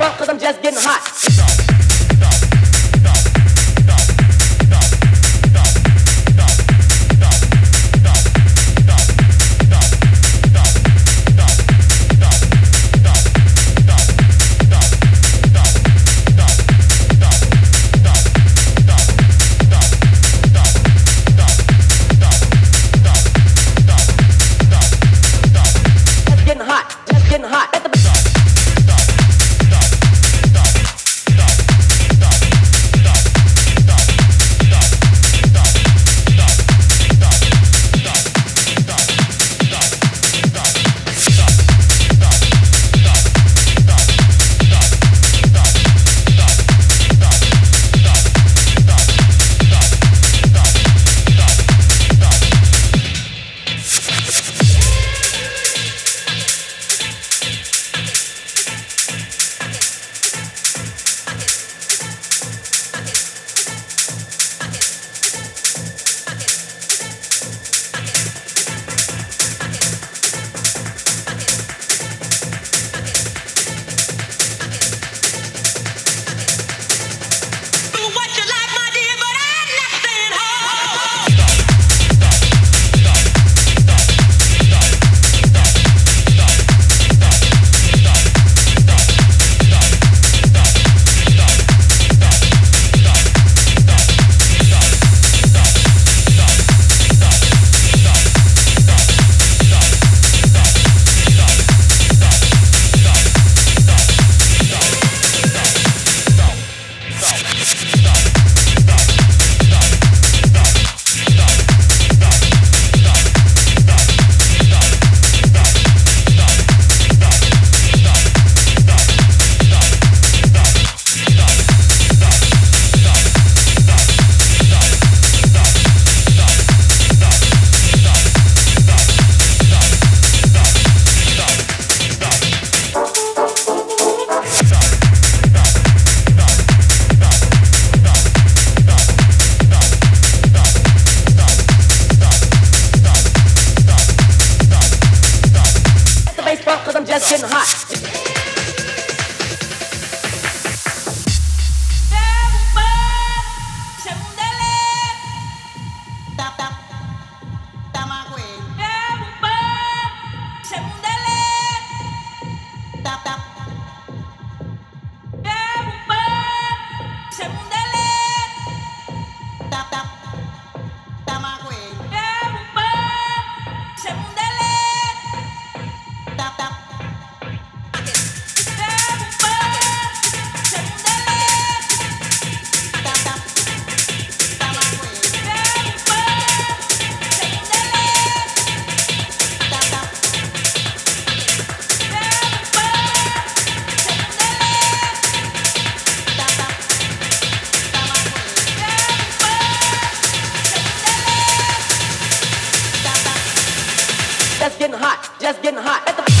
front cause I'm just getting hot. blessing hot. Just getting hot